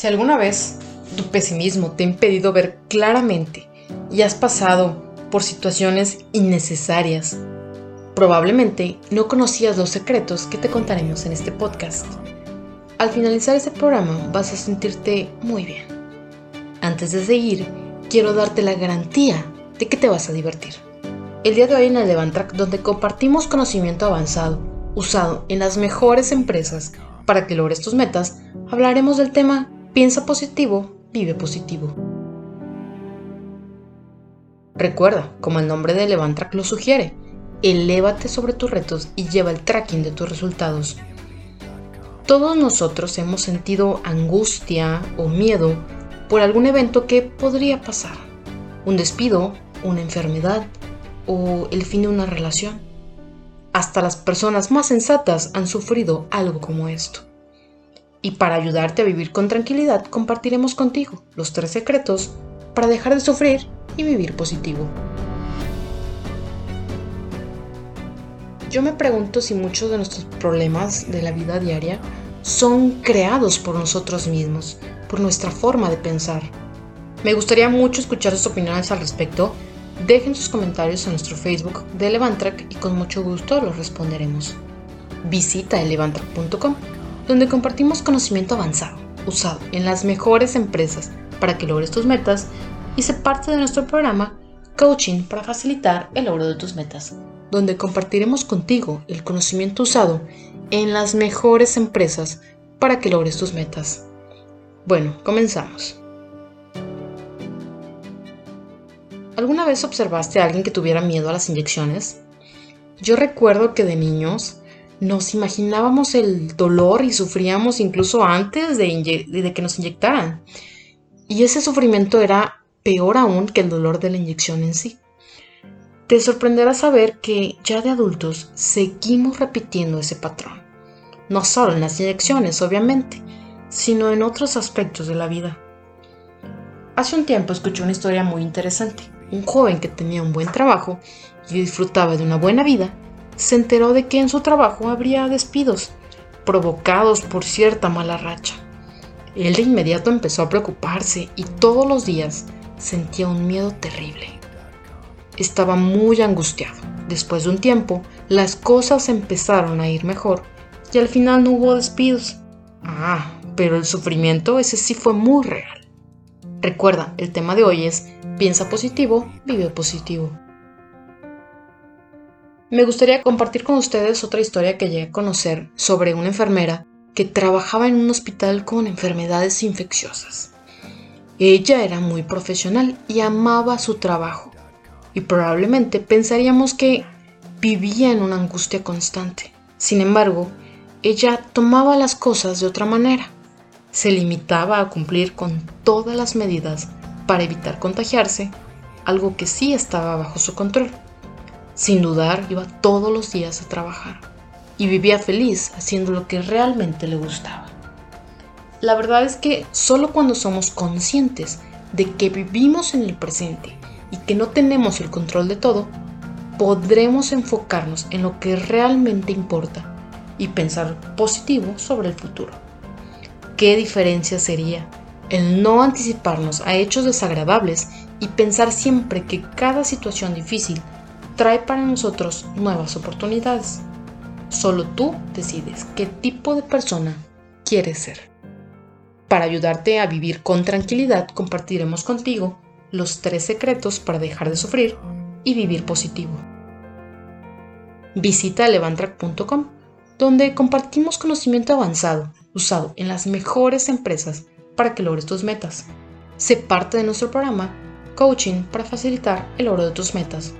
Si alguna vez tu pesimismo te ha impedido ver claramente y has pasado por situaciones innecesarias, probablemente no conocías los secretos que te contaremos en este podcast. Al finalizar este programa vas a sentirte muy bien. Antes de seguir, quiero darte la garantía de que te vas a divertir. El día de hoy en el Levantrack, donde compartimos conocimiento avanzado, usado en las mejores empresas para que logres tus metas, hablaremos del tema Piensa positivo, vive positivo. Recuerda, como el nombre de Levantrack lo sugiere, elévate sobre tus retos y lleva el tracking de tus resultados. Todos nosotros hemos sentido angustia o miedo por algún evento que podría pasar. Un despido, una enfermedad o el fin de una relación. Hasta las personas más sensatas han sufrido algo como esto. Y para ayudarte a vivir con tranquilidad, compartiremos contigo los tres secretos para dejar de sufrir y vivir positivo. Yo me pregunto si muchos de nuestros problemas de la vida diaria son creados por nosotros mismos, por nuestra forma de pensar. Me gustaría mucho escuchar sus opiniones al respecto. Dejen sus comentarios en nuestro Facebook de Levantrack y con mucho gusto los responderemos. Visita elevantrack.com donde compartimos conocimiento avanzado, usado en las mejores empresas para que logres tus metas y se parte de nuestro programa Coaching para facilitar el logro de tus metas, donde compartiremos contigo el conocimiento usado en las mejores empresas para que logres tus metas. Bueno, comenzamos. ¿Alguna vez observaste a alguien que tuviera miedo a las inyecciones? Yo recuerdo que de niños nos imaginábamos el dolor y sufríamos incluso antes de, que nos inyectaran. Y ese sufrimiento era peor aún que el dolor de la inyección en sí. Te sorprenderá saber que ya de adultos seguimos repitiendo ese patrón. No solo en las inyecciones, obviamente, sino en otros aspectos de la vida. Hace un tiempo escuché una historia muy interesante. Un joven que tenía un buen trabajo y disfrutaba de una buena vida se enteró de que en su trabajo habría despidos, provocados por cierta mala racha. Él de inmediato empezó a preocuparse y todos los días sentía un miedo terrible. Estaba muy angustiado. Después de un tiempo, las cosas empezaron a ir mejor y al final no hubo despidos. Ah, pero el sufrimiento ese sí fue muy real. Recuerda, el tema de hoy es piensa positivo, vive positivo. Me gustaría compartir con ustedes otra historia que llegué a conocer sobre una enfermera que trabajaba en un hospital con enfermedades infecciosas. Ella era muy profesional y amaba su trabajo, y probablemente pensaríamos que vivía en una angustia constante. Sin embargo, ella tomaba las cosas de otra manera. Se limitaba a cumplir con todas las medidas para evitar contagiarse, algo que sí estaba bajo su control. Sin dudar, iba todos los días a trabajar y vivía feliz haciendo lo que realmente le gustaba. La verdad es que solo cuando somos conscientes de que vivimos en el presente y que no tenemos el control de todo, podremos enfocarnos en lo que realmente importa y pensar positivo sobre el futuro. ¿Qué diferencia sería el no anticiparnos a hechos desagradables y pensar siempre que cada situación difícil trae para nosotros nuevas oportunidades. Solo tú decides qué tipo de persona quieres ser. Para ayudarte a vivir con tranquilidad, compartiremos contigo los tres secretos para dejar de sufrir y vivir positivo. Visita levantrack.com, donde compartimos conocimiento avanzado usado en las mejores empresas para que logres tus metas. Sé parte de nuestro programa Coaching para facilitar el logro de tus metas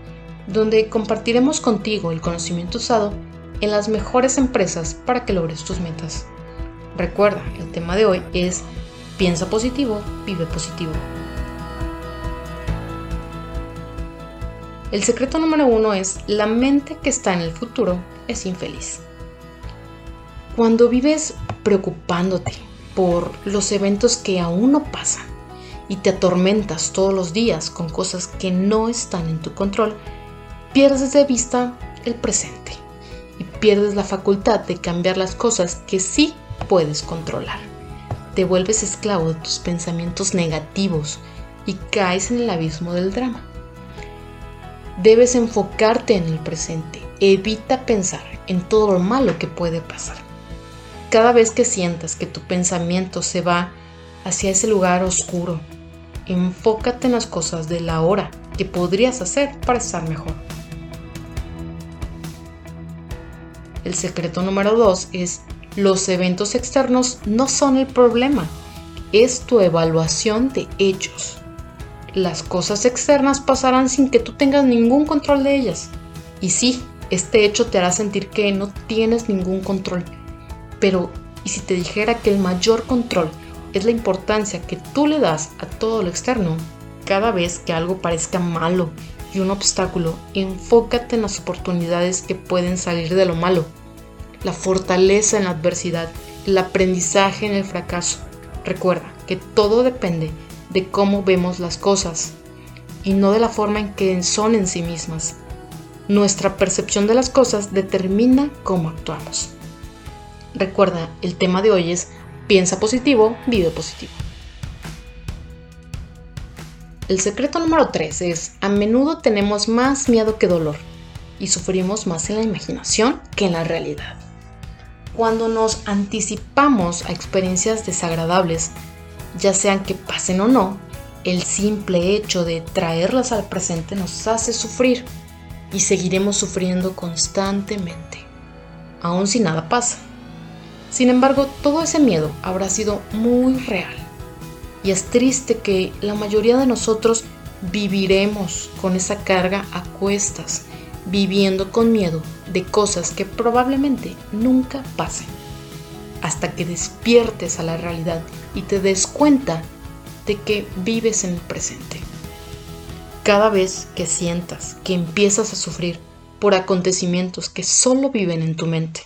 donde compartiremos contigo el conocimiento usado en las mejores empresas para que logres tus metas. Recuerda, el tema de hoy es piensa positivo, vive positivo. El secreto número uno es la mente que está en el futuro es infeliz. Cuando vives preocupándote por los eventos que aún no pasan y te atormentas todos los días con cosas que no están en tu control, pierdes de vista el presente y pierdes la facultad de cambiar las cosas que sí puedes controlar. te vuelves esclavo de tus pensamientos negativos y caes en el abismo del drama. Debes enfocarte en el presente. Evita pensar en todo lo malo que puede pasar. Cada vez que sientas que tu pensamiento se va hacia ese lugar oscuro, enfócate en las cosas de la hora que podrías hacer para estar mejor. El secreto número 2 es los eventos externos no son el problema, es tu evaluación de ellos. Las cosas externas pasarán sin que tú tengas ningún control de ellas. Y sí, este hecho te hará sentir que no tienes ningún control. Pero, ¿y si te dijera que el mayor control es la importancia que tú le das a todo lo externo? Cada vez que algo parezca malo y un obstáculo, enfócate en las oportunidades que pueden salir de lo malo, la fortaleza en la adversidad, el aprendizaje en el fracaso. Recuerda que todo depende de cómo vemos las cosas y no de la forma en que son en sí mismas. Nuestra percepción de las cosas determina cómo actuamos. Recuerda, el tema de hoy es piensa positivo, vive positivo. El secreto número 3 es, a menudo tenemos más miedo que dolor y sufrimos más en la imaginación que en la realidad. Cuando nos anticipamos a experiencias desagradables, ya sean que pasen o no, el simple hecho de traerlas al presente nos hace sufrir y seguiremos sufriendo constantemente, aun si nada pasa. Sin embargo, todo ese miedo habrá sido muy real. Y es triste que la mayoría de nosotros viviremos con esa carga a cuestas, viviendo con miedo de cosas que probablemente nunca pasen, hasta que despiertes a la realidad y te des cuenta de que vives en el presente. Cada vez que sientas que empiezas a sufrir por acontecimientos que solo viven en tu mente,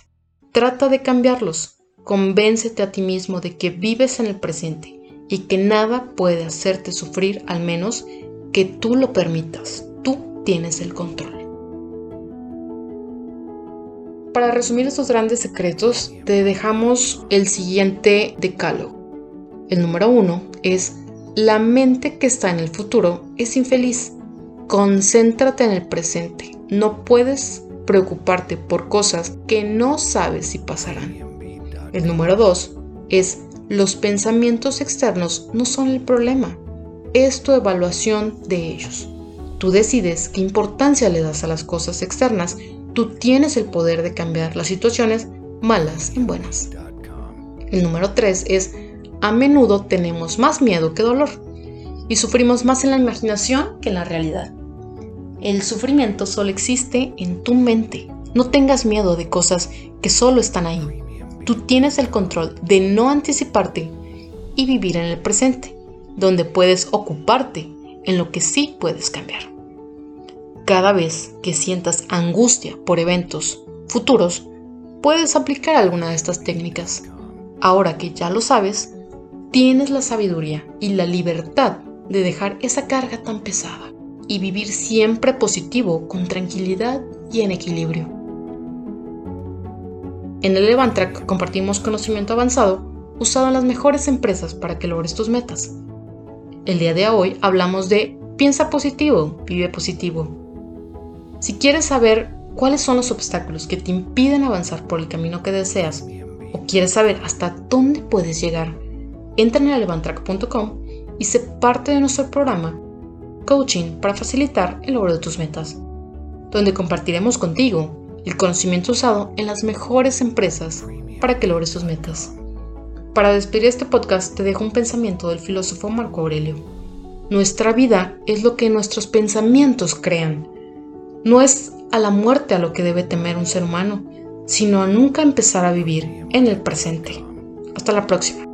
trata de cambiarlos. Convéncete a ti mismo de que vives en el presente y que nada puede hacerte sufrir al menos que tú lo permitas. Tú tienes el control. Para resumir estos grandes secretos, te dejamos el siguiente decálogo. El número uno es la mente que está en el futuro es infeliz. Concéntrate en el presente. No puedes preocuparte por cosas que no sabes si pasarán. El número dos es los pensamientos externos no son el problema. Es tu evaluación de ellos. Tú decides qué importancia le das a las cosas externas. Tú tienes el poder de cambiar las situaciones malas en buenas. El número tres es a menudo tenemos más miedo que dolor y sufrimos más en la imaginación que en la realidad. El sufrimiento solo existe en tu mente. No tengas miedo de cosas que solo están ahí. Tú tienes el control de no anticiparte y vivir en el presente, donde puedes ocuparte en lo que sí puedes cambiar. Cada vez que sientas angustia por eventos futuros, puedes aplicar alguna de estas técnicas. Ahora que ya lo sabes, tienes la sabiduría y la libertad de dejar esa carga tan pesada y vivir siempre positivo, con tranquilidad y en equilibrio. En el Levantrack compartimos conocimiento avanzado usado en las mejores empresas para que logres tus metas. El día de hoy hablamos de piensa positivo, vive positivo. Si quieres saber cuáles son los obstáculos que te impiden avanzar por el camino que deseas o quieres saber hasta dónde puedes llegar, entra en elevantrack.com y sé parte de nuestro programa Coaching para facilitar el logro de tus metas, donde compartiremos contigo el conocimiento usado en las mejores empresas para que logres tus metas. Para despedir este podcast te dejo un pensamiento del filósofo Marco Aurelio. Nuestra vida es lo que nuestros pensamientos crean. No es a la muerte a lo que debe temer un ser humano, sino a nunca empezar a vivir en el presente. Hasta la próxima.